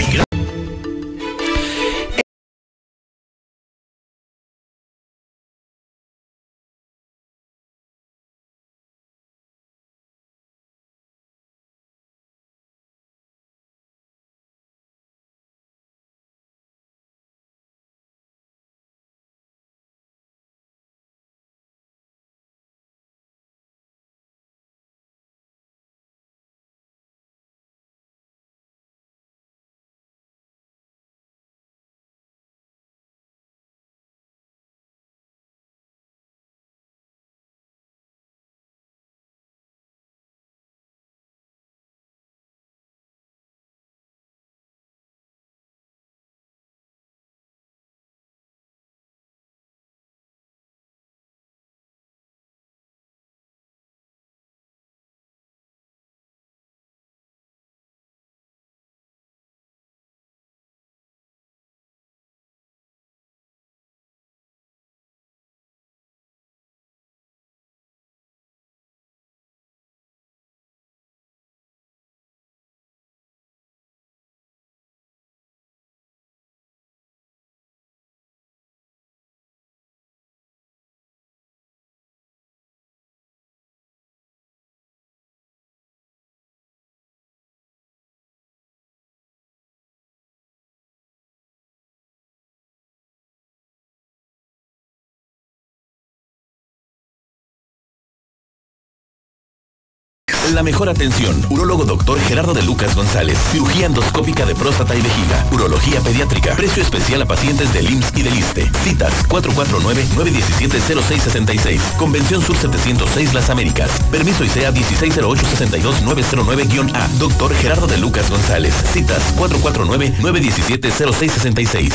[SPEAKER 21] La mejor atención. Urólogo doctor Gerardo de Lucas González. Cirugía endoscópica de próstata y vejiga. Urología pediátrica. Precio especial a pacientes del IMSS y del ISTE. Citas 449-917-0666. Convención Sur 706 Las Américas. Permiso ICEA 160862909-A. Doctor Gerardo de Lucas González. Citas 449-917-0666.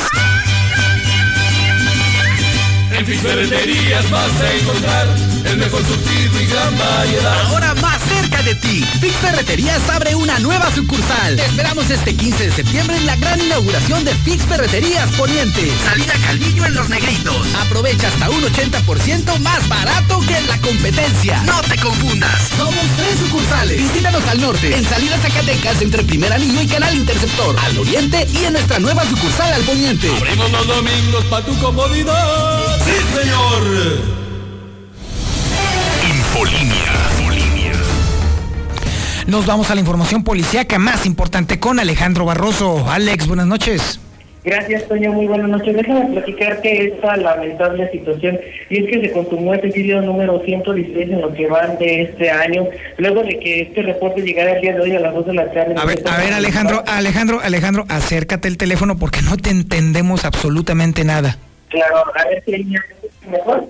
[SPEAKER 32] En vas a encontrar el mejor surtido y gran variedad.
[SPEAKER 33] Ahora más cerca de ti, Fix Ferreterías abre una nueva sucursal. Te esperamos este 15 de septiembre en la gran inauguración de Fix Ferreterías Poniente. Salida Calvillo en Los Negritos. Aprovecha hasta un 80% más barato que en la competencia. No te confundas. Somos tres sucursales. Visítanos al norte, en Salida Zacatecas entre Primer Anillo y Canal Interceptor. Al oriente y en nuestra nueva sucursal al poniente.
[SPEAKER 32] Abrimos los domingos para tu comodidad. ¡Sí, señor!
[SPEAKER 21] Infolínea.
[SPEAKER 1] Nos vamos a la información policíaca más importante con Alejandro Barroso. Alex, buenas noches.
[SPEAKER 2] Gracias, Toño. Muy buenas noches. Déjame platicarte esta lamentable situación. Y es que se consumó este vídeo número 116 en lo que van de este año, luego de que este reporte llegara el día de hoy a las 2 de la tarde.
[SPEAKER 1] A ver, a ver, Alejandro, Alejandro, Alejandro, acércate el teléfono porque no te entendemos absolutamente nada.
[SPEAKER 2] Claro, a ver si hay mejor.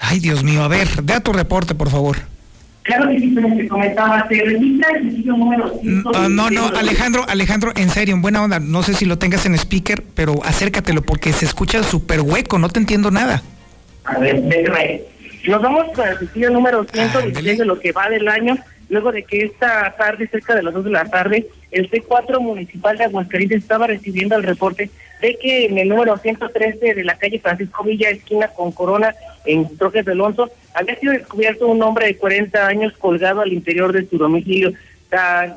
[SPEAKER 1] Ay, Dios mío, a ver, da tu reporte, por favor.
[SPEAKER 2] Claro que sí, como te comentaba, se registra el sitio número 5.
[SPEAKER 1] Ah, no, no, Alejandro, Alejandro, en serio, en buena onda, no sé si lo tengas en speaker, pero acércatelo porque se escucha súper hueco, no te entiendo nada.
[SPEAKER 2] A ver, déjame. Nos vamos con el sitio número 116 de lo que va del año, luego de que esta tarde, cerca de las 2 de la tarde, el C4 municipal de Aguascalientes estaba recibiendo el reporte de que en el número 113 de la calle Francisco Villa, esquina con Corona, en Trojes de Alonso, había sido descubierto un hombre de 40 años colgado al interior de su domicilio.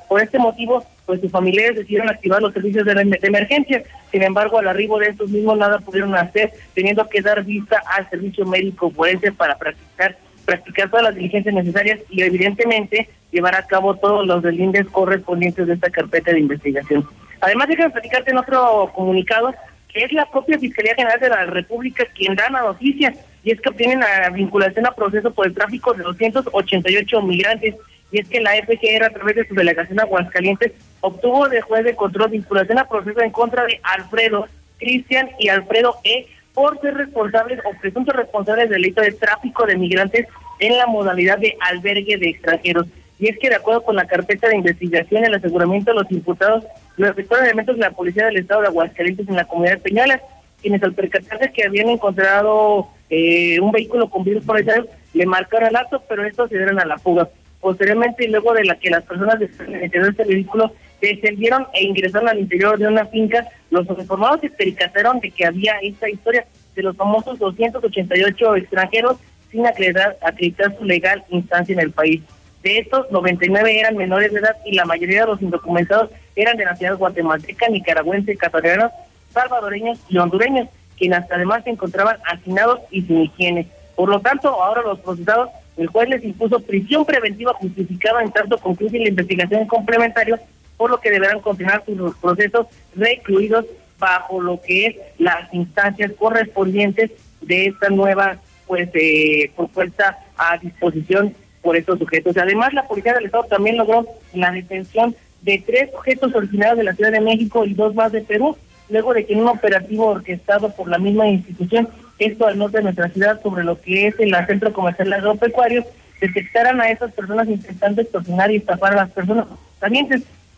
[SPEAKER 2] por este motivo, pues sus familiares decidieron activar los servicios de, de, emergencia. Sin embargo, al arribo de estos mismos nada pudieron hacer, teniendo que dar vista al servicio médico forense para practicar practicar todas las diligencias necesarias y evidentemente llevar a cabo todos los delindes correspondientes de esta carpeta de investigación. Además, déjame platicarte en otro comunicado que es la propia Fiscalía General de la República quien da la noticia y es que obtienen la vinculación a proceso por el tráfico de 288 migrantes y es que la FGR a través de su delegación Aguascalientes obtuvo de juez de control vinculación a proceso en contra de Alfredo, Cristian y Alfredo E por ser responsables o presuntos responsables del delito de tráfico de migrantes en la modalidad de albergue de extranjeros. Y es que de acuerdo con la carpeta de investigación, el aseguramiento de los imputados los efectuaron elementos de la Policía del Estado de Aguascalientes en la comunidad de Peñuelas, quienes al percatarse que habían encontrado eh, un vehículo con virus policiales, le marcaron el acto, pero estos se dieron a la fuga. Posteriormente, luego de la que las personas de este vehículo descendieron e ingresaron al interior de una finca, los uniformados se percataron de que había esta historia de los famosos 288 extranjeros sin acreditar, acreditar su legal instancia en el país. De estos, 99 eran menores de edad y la mayoría de los indocumentados eran de nacionalidad guatemalteca, nicaragüense, ecuatorianos, salvadoreños y hondureños, quienes además se encontraban hacinados y sin higiene. Por lo tanto, ahora los procesados, el juez les impuso prisión preventiva justificada en tanto concluye la investigación complementaria, por lo que deberán continuar sus procesos recluidos bajo lo que es las instancias correspondientes de esta nueva pues eh, propuesta a disposición por estos sujetos. Además, la Policía del Estado también logró la detención de tres sujetos originarios de la Ciudad de México y dos más de Perú, luego de que en un operativo orquestado por la misma institución, esto al norte de nuestra ciudad, sobre lo que es el centro comercial agropecuario, detectaran a esas personas intentando extorsionar y estafar a las personas. También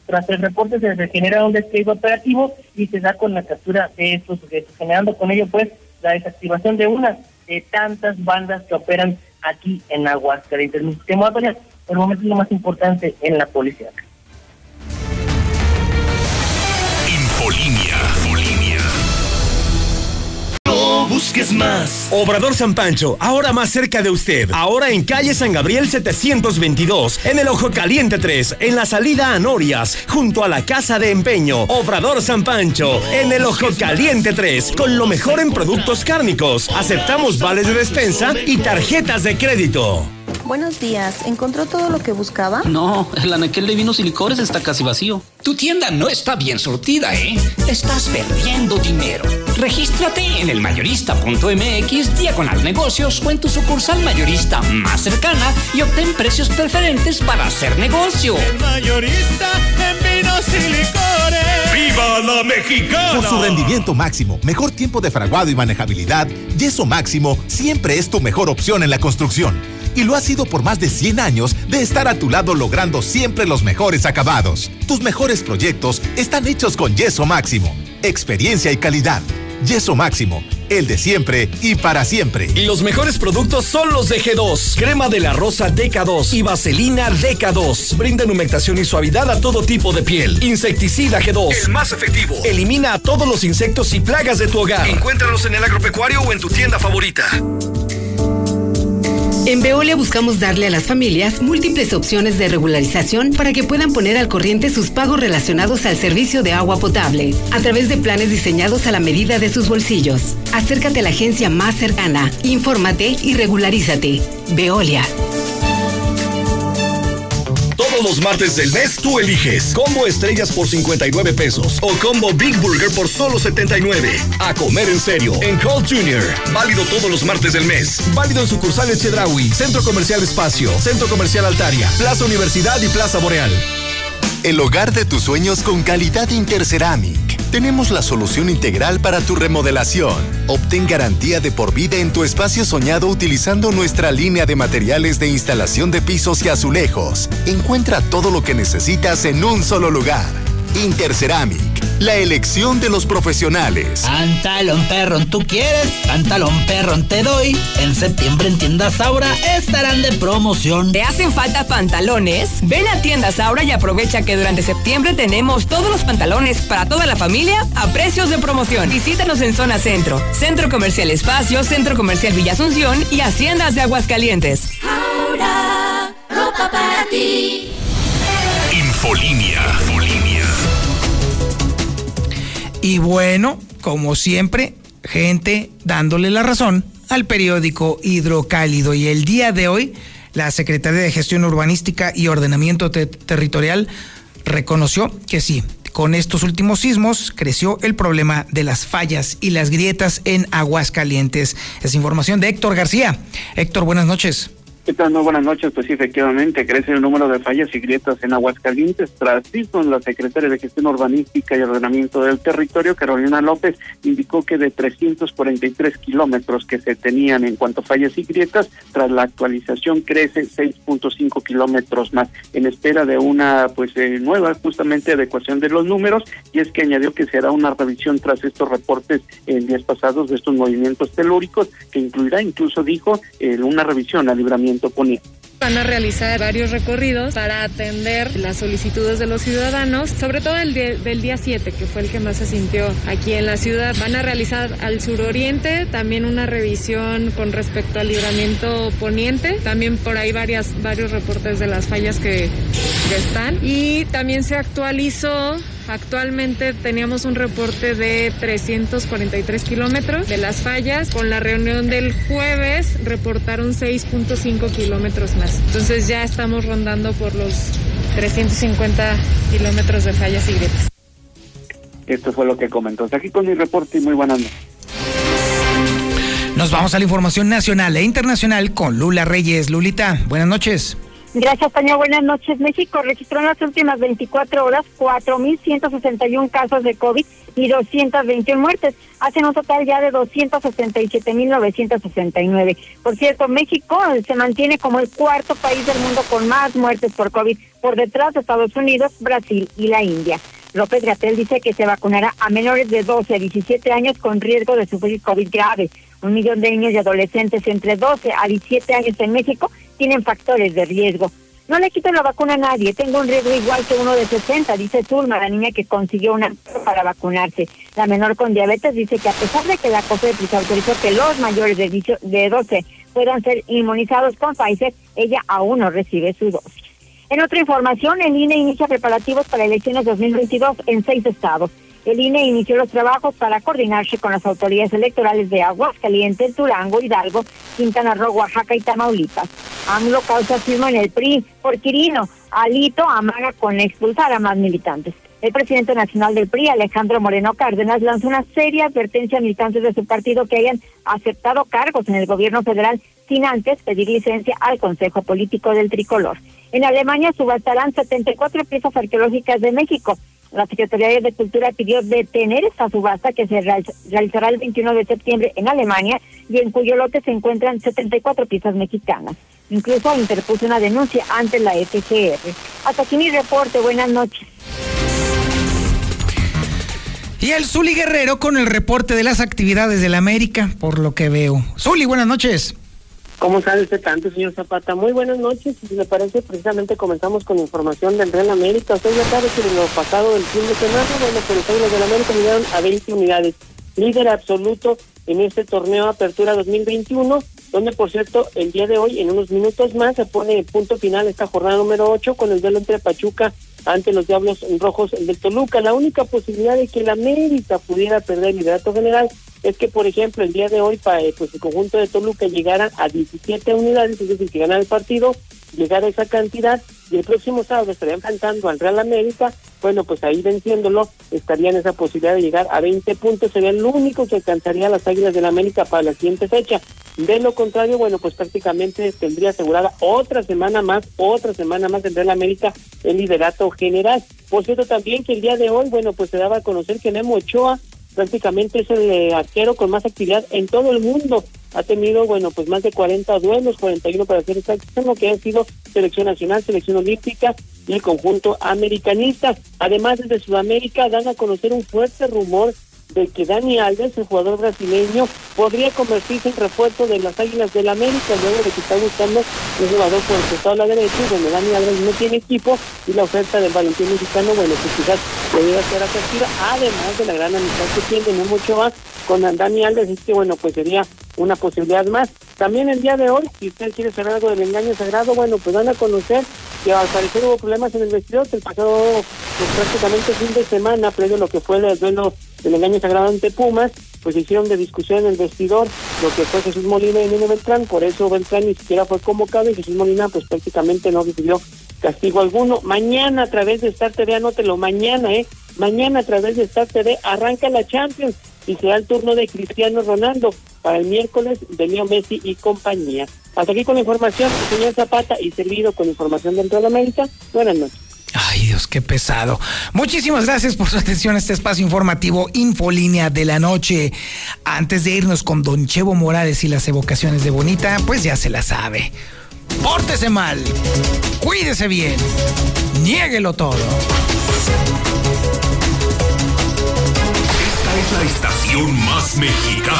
[SPEAKER 2] tras el reporte se genera un despliegue operativo y se da con la captura de estos sujetos, generando con ello pues la desactivación de una de tantas bandas que operan aquí en Aguascalientes. Mi sistema por el momento es lo más importante en la policía.
[SPEAKER 21] Infolinia.
[SPEAKER 34] Busques más. Obrador San Pancho, ahora más cerca de usted. Ahora en calle San Gabriel 722, en el Ojo Caliente 3, en la salida a Norias, junto a la Casa de Empeño. Obrador San Pancho, en el Ojo Caliente 3, con lo mejor en productos cárnicos. Aceptamos vales de despensa y tarjetas de crédito.
[SPEAKER 35] Buenos días, ¿encontró todo lo que buscaba?
[SPEAKER 36] No, el anaquel de vinos y licores está casi vacío.
[SPEAKER 37] Tu tienda no está bien surtida, ¿eh? Estás perdiendo dinero. Regístrate en el mayorista.mx diagonal negocios o en tu sucursal mayorista más cercana y obtén precios preferentes para hacer negocio.
[SPEAKER 38] El mayorista en vinos y licores.
[SPEAKER 21] ¡Viva la mexicana!
[SPEAKER 39] Por su rendimiento máximo, mejor tiempo de fraguado y manejabilidad, Yeso Máximo siempre es tu mejor opción en la construcción y lo ha sido por más de 100 años de estar a tu lado logrando siempre los mejores acabados. Tus mejores proyectos están hechos con Yeso Máximo. Experiencia y calidad. Yeso Máximo, el de siempre y para siempre.
[SPEAKER 34] Y los mejores productos son los de G2. Crema de la rosa DK2 y vaselina DK2. Brindan humectación y suavidad a todo tipo de piel. Insecticida G2.
[SPEAKER 21] El más efectivo.
[SPEAKER 34] Elimina a todos los insectos y plagas de tu hogar.
[SPEAKER 21] Encuéntralos en el agropecuario o en tu tienda favorita.
[SPEAKER 40] En Veolia buscamos darle a las familias múltiples opciones de regularización para que puedan poner al corriente sus pagos relacionados al servicio de agua potable, a través de planes diseñados a la medida de sus bolsillos. Acércate a la agencia más cercana, infórmate y regularízate. Veolia.
[SPEAKER 21] Todos los martes del mes tú eliges combo estrellas por 59 pesos o combo Big Burger por solo 79. A comer en serio en Cold Junior. Válido todos los martes del mes. Válido en sucursales Chedraui, Centro Comercial Espacio, Centro Comercial Altaria, Plaza Universidad y Plaza Boreal.
[SPEAKER 12] El hogar de tus sueños con calidad Interceramic tenemos la solución integral para tu remodelación. Obtén garantía de por vida en tu espacio soñado utilizando nuestra línea de materiales de instalación de pisos y azulejos. Encuentra todo lo que necesitas en un solo lugar. Interceramic, la elección de los profesionales.
[SPEAKER 33] Pantalón perrón, ¿tú quieres? Pantalón perrón te doy. En septiembre en tiendas Aura estarán de promoción.
[SPEAKER 41] ¿Te hacen falta pantalones? Ven a tiendas Aura y aprovecha que durante septiembre tenemos todos los pantalones para toda la familia a precios de promoción. Visítanos en Zona Centro, Centro Comercial Espacio, Centro Comercial Villa Asunción y Haciendas de Aguascalientes.
[SPEAKER 42] Aura, ropa para ti.
[SPEAKER 21] Infolínea.
[SPEAKER 1] Y bueno, como siempre, gente dándole la razón al periódico Hidrocálido. Y el día de hoy, la Secretaría de Gestión Urbanística y Ordenamiento Territorial reconoció que sí, con estos últimos sismos creció el problema de las fallas y las grietas en Aguascalientes. Es información de Héctor García. Héctor, buenas noches.
[SPEAKER 10] ¿Qué tal? Muy buenas noches. Pues sí, efectivamente, crece el número de fallas y grietas en Aguascalientes. Tras con la secretaria de Gestión Urbanística y Ordenamiento del Territorio, Carolina López, indicó que de 343 kilómetros que se tenían en cuanto a fallas y grietas, tras la actualización crece 6.5 kilómetros más, en espera de una pues eh, nueva justamente adecuación de los números, y es que añadió que se hará una revisión tras estos reportes en días pasados de estos movimientos telúricos, que incluirá incluso, dijo, eh, una revisión al libramiento
[SPEAKER 43] Van a realizar varios recorridos para atender las solicitudes de los ciudadanos, sobre todo el del día 7, que fue el que más se sintió aquí en la ciudad. Van a realizar al suroriente también una revisión con respecto al libramiento poniente, también por ahí varias, varios reportes de las fallas que, que están. Y también se actualizó Actualmente teníamos un reporte de 343 kilómetros de las fallas. Con la reunión del jueves reportaron 6.5 kilómetros más. Entonces ya estamos rondando por los 350 kilómetros de fallas y grietas.
[SPEAKER 10] Esto fue lo que comentó. Aquí con mi reporte y muy buenas noches.
[SPEAKER 1] Nos vamos a la información nacional e internacional con Lula Reyes. Lulita, buenas noches.
[SPEAKER 3] Gracias, Tania. Buenas noches. México registró en las últimas 24 horas 4.161 casos de COVID y 221 muertes. Hacen un total ya de 267.969. Por cierto, México se mantiene como el cuarto país del mundo con más muertes por COVID, por detrás de Estados Unidos, Brasil y la India. López Gatel dice que se vacunará a menores de 12 a 17 años con riesgo de sufrir COVID grave. Un millón de niños y adolescentes entre 12 a 17 años en México tienen factores de riesgo. No le quito la vacuna a nadie, tengo un riesgo igual que uno de 60, dice Zulma, la niña que consiguió una para vacunarse. La menor con diabetes dice que a pesar de que la COFEPRIS autorizó que los mayores de, de 12 puedan ser inmunizados con Pfizer, ella aún no recibe su dosis. En otra información, el INE inicia preparativos para elecciones 2022 en seis estados. El INE inició los trabajos para coordinarse con las autoridades electorales de Aguascalientes, Durango, Hidalgo, Quintana Roo, Oaxaca y Tamaulipas. AMLO causa firma en el PRI por Quirino. Alito amaga con expulsar a más militantes. El presidente nacional del PRI, Alejandro Moreno Cárdenas, lanzó una seria advertencia a militantes de su partido que hayan aceptado cargos en el gobierno federal sin antes pedir licencia al Consejo Político del Tricolor. En Alemania subastarán 74 piezas arqueológicas de México. La Secretaría de Cultura pidió detener esta subasta que se realizará el 21 de septiembre en Alemania y en cuyo lote se encuentran 74 piezas mexicanas. Incluso interpuso una denuncia ante la FGR. Hasta aquí mi reporte. Buenas noches.
[SPEAKER 1] Y el Zuli Guerrero con el reporte de las actividades de la América, por lo que veo. Zuli, buenas noches.
[SPEAKER 4] ¿Cómo sabe usted tanto, señor Zapata? Muy buenas noches. Si le parece, precisamente comenzamos con información del Real América. Usted ya sabe que en lo pasado del fin de semana, bueno, pues los del América llegaron a 20 unidades. Líder absoluto en este torneo Apertura 2021, donde, por cierto, el día de hoy, en unos minutos más, se pone punto final esta jornada número 8 con el duelo entre Pachuca ante los Diablos Rojos del Toluca. La única posibilidad de que la América pudiera perder el liderato general es que, por ejemplo, el día de hoy, eh, pues el conjunto de Toluca llegara a 17 unidades, es decir, que ganara el partido, llegara a esa cantidad, y el próximo sábado estaría enfrentando al Real América, bueno, pues ahí venciéndolo estaría en esa posibilidad de llegar a 20 puntos, sería el único que alcanzaría las Águilas del la América para la siguiente fecha. De lo contrario, bueno, pues prácticamente tendría asegurada otra semana más, otra semana más tendrá la América el liderato general. Por cierto, también que el día de hoy, bueno, pues se daba a conocer que Nemo Ochoa prácticamente es el eh, arquero con más actividad en todo el mundo. Ha tenido, bueno, pues más de 40 duelos, 41 para ser exacto, lo que ha sido selección nacional, selección olímpica y el conjunto americanista. Además, desde Sudamérica dan a conocer un fuerte rumor de que Dani Alves, el jugador brasileño, podría convertirse en refuerzo de las Águilas del América, luego de que está buscando un jugador por el costado de la derecha, donde Dani Alves no tiene equipo, y la oferta del Valentín mexicano, bueno, pues quizás podría ser atractiva, además de la gran amistad que tiene mucho más con Dani Alves, es que bueno, pues sería una posibilidad más. También el día de hoy, si usted quiere saber algo del engaño sagrado, bueno, pues van a conocer que al parecer hubo problemas en el vestidor el pasado pues, prácticamente fin de semana, previo a lo que fue el duelo del engaño sagrado ante Pumas, pues hicieron de discusión en el vestidor lo que fue Jesús Molina y Nino Beltrán, por eso Beltrán ni siquiera fue convocado y Jesús Molina pues prácticamente no recibió castigo alguno. Mañana a través de Star TV, anótelo, mañana, ¿eh? Mañana a través de Star TV arranca la Champions y será el turno de Cristiano Ronaldo para el miércoles de Leo Messi y compañía. Hasta aquí con la información, señor Zapata, y servido con información dentro de América. Buenas noches.
[SPEAKER 1] Ay Dios, qué pesado. Muchísimas gracias por su atención a este espacio informativo Infolínea de la Noche. Antes de irnos con Don Chevo Morales y las evocaciones de Bonita, pues ya se la sabe. Pórtese mal, cuídese bien, niéguelo todo.
[SPEAKER 44] La estación más mexicana